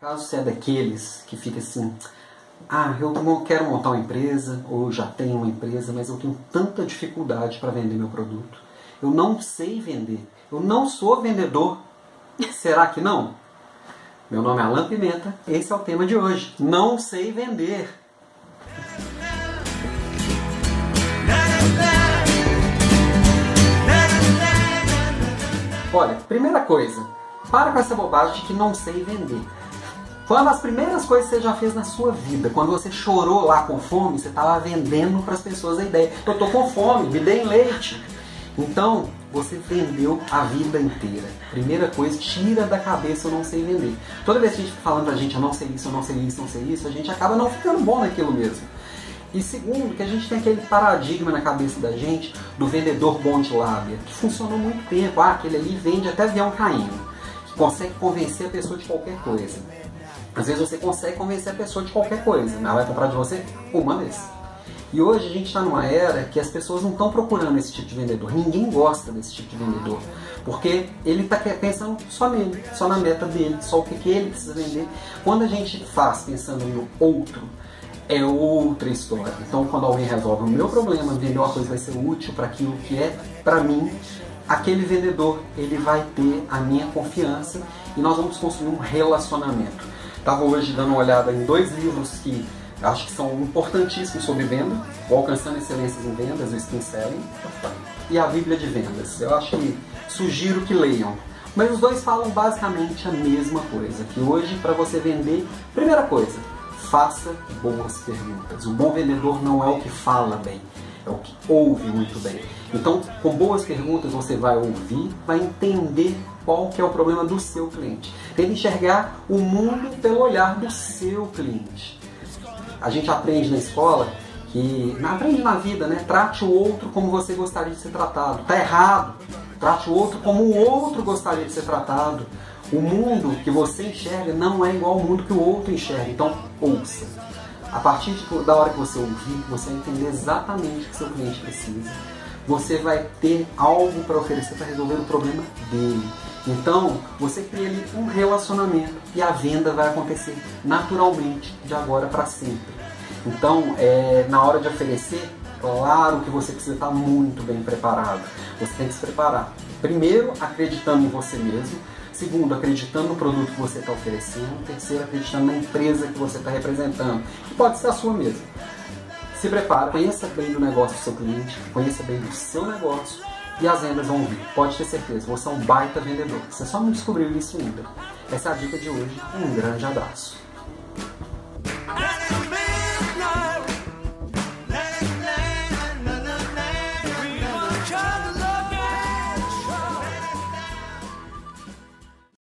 Caso você é daqueles que fica assim, ah, eu quero montar uma empresa, ou já tenho uma empresa, mas eu tenho tanta dificuldade para vender meu produto. Eu não sei vender. Eu não sou vendedor. Será que não? Meu nome é Alan Pimenta, esse é o tema de hoje. Não sei vender. Olha, primeira coisa, para com essa bobagem de que não sei vender. Foi uma das primeiras coisas que você já fez na sua vida. Quando você chorou lá com fome, você estava vendendo para as pessoas a ideia. Eu estou com fome, me deem leite. Então, você vendeu a vida inteira. Primeira coisa, tira da cabeça eu não sei vender. Toda vez que a gente fica falando pra gente eu não sei isso, eu não sei isso, eu não sei isso, a gente acaba não ficando bom naquilo mesmo. E segundo, que a gente tem aquele paradigma na cabeça da gente do vendedor bom de lábia, que funcionou muito tempo. Ah, aquele ali vende até avião caindo, que consegue convencer a pessoa de qualquer coisa. Às vezes você consegue convencer a pessoa de qualquer coisa, ela vai comprar de você uma vez. E hoje a gente está numa era que as pessoas não estão procurando esse tipo de vendedor. Ninguém gosta desse tipo de vendedor. Porque ele está pensando só nele, só na meta dele, só o que, que ele precisa vender. Quando a gente faz pensando no outro, é outra história. Então, quando alguém resolve o meu problema, vender uma coisa vai ser útil para aquilo que é para mim, aquele vendedor ele vai ter a minha confiança e nós vamos construir um relacionamento. Estava hoje dando uma olhada em dois livros que acho que são importantíssimos sobre venda, o Alcançando Excelências em Vendas, o Spin Selling, e a Bíblia de Vendas. Eu acho que sugiro que leiam. Mas os dois falam basicamente a mesma coisa, que hoje para você vender, primeira coisa, faça boas perguntas. O bom vendedor não é o que fala bem, é o que ouve muito bem. Então, com boas perguntas você vai ouvir, vai entender qual que é o problema do seu cliente. Que enxergar o mundo pelo olhar do seu cliente. A gente aprende na escola que aprende na vida, né? Trate o outro como você gostaria de ser tratado. Tá errado. Trate o outro como o outro gostaria de ser tratado. O mundo que você enxerga não é igual ao mundo que o outro enxerga. Então, ouça. A partir de, da hora que você ouvir, você entender exatamente o que seu cliente precisa. Você vai ter algo para oferecer para resolver o problema dele. Então, você cria ali um relacionamento e a venda vai acontecer naturalmente, de agora para sempre. Então, é, na hora de oferecer, claro que você precisa estar muito bem preparado. Você tem que se preparar. Primeiro, acreditando em você mesmo. Segundo, acreditando no produto que você está oferecendo. Terceiro, acreditando na empresa que você está representando, que pode ser a sua mesmo. Se prepara, conheça bem do negócio do seu cliente, conheça bem do seu negócio e as vendas vão vir. Pode ter certeza, você é um baita vendedor. Você só não descobriu isso ainda. Essa é a dica de hoje. Um grande abraço.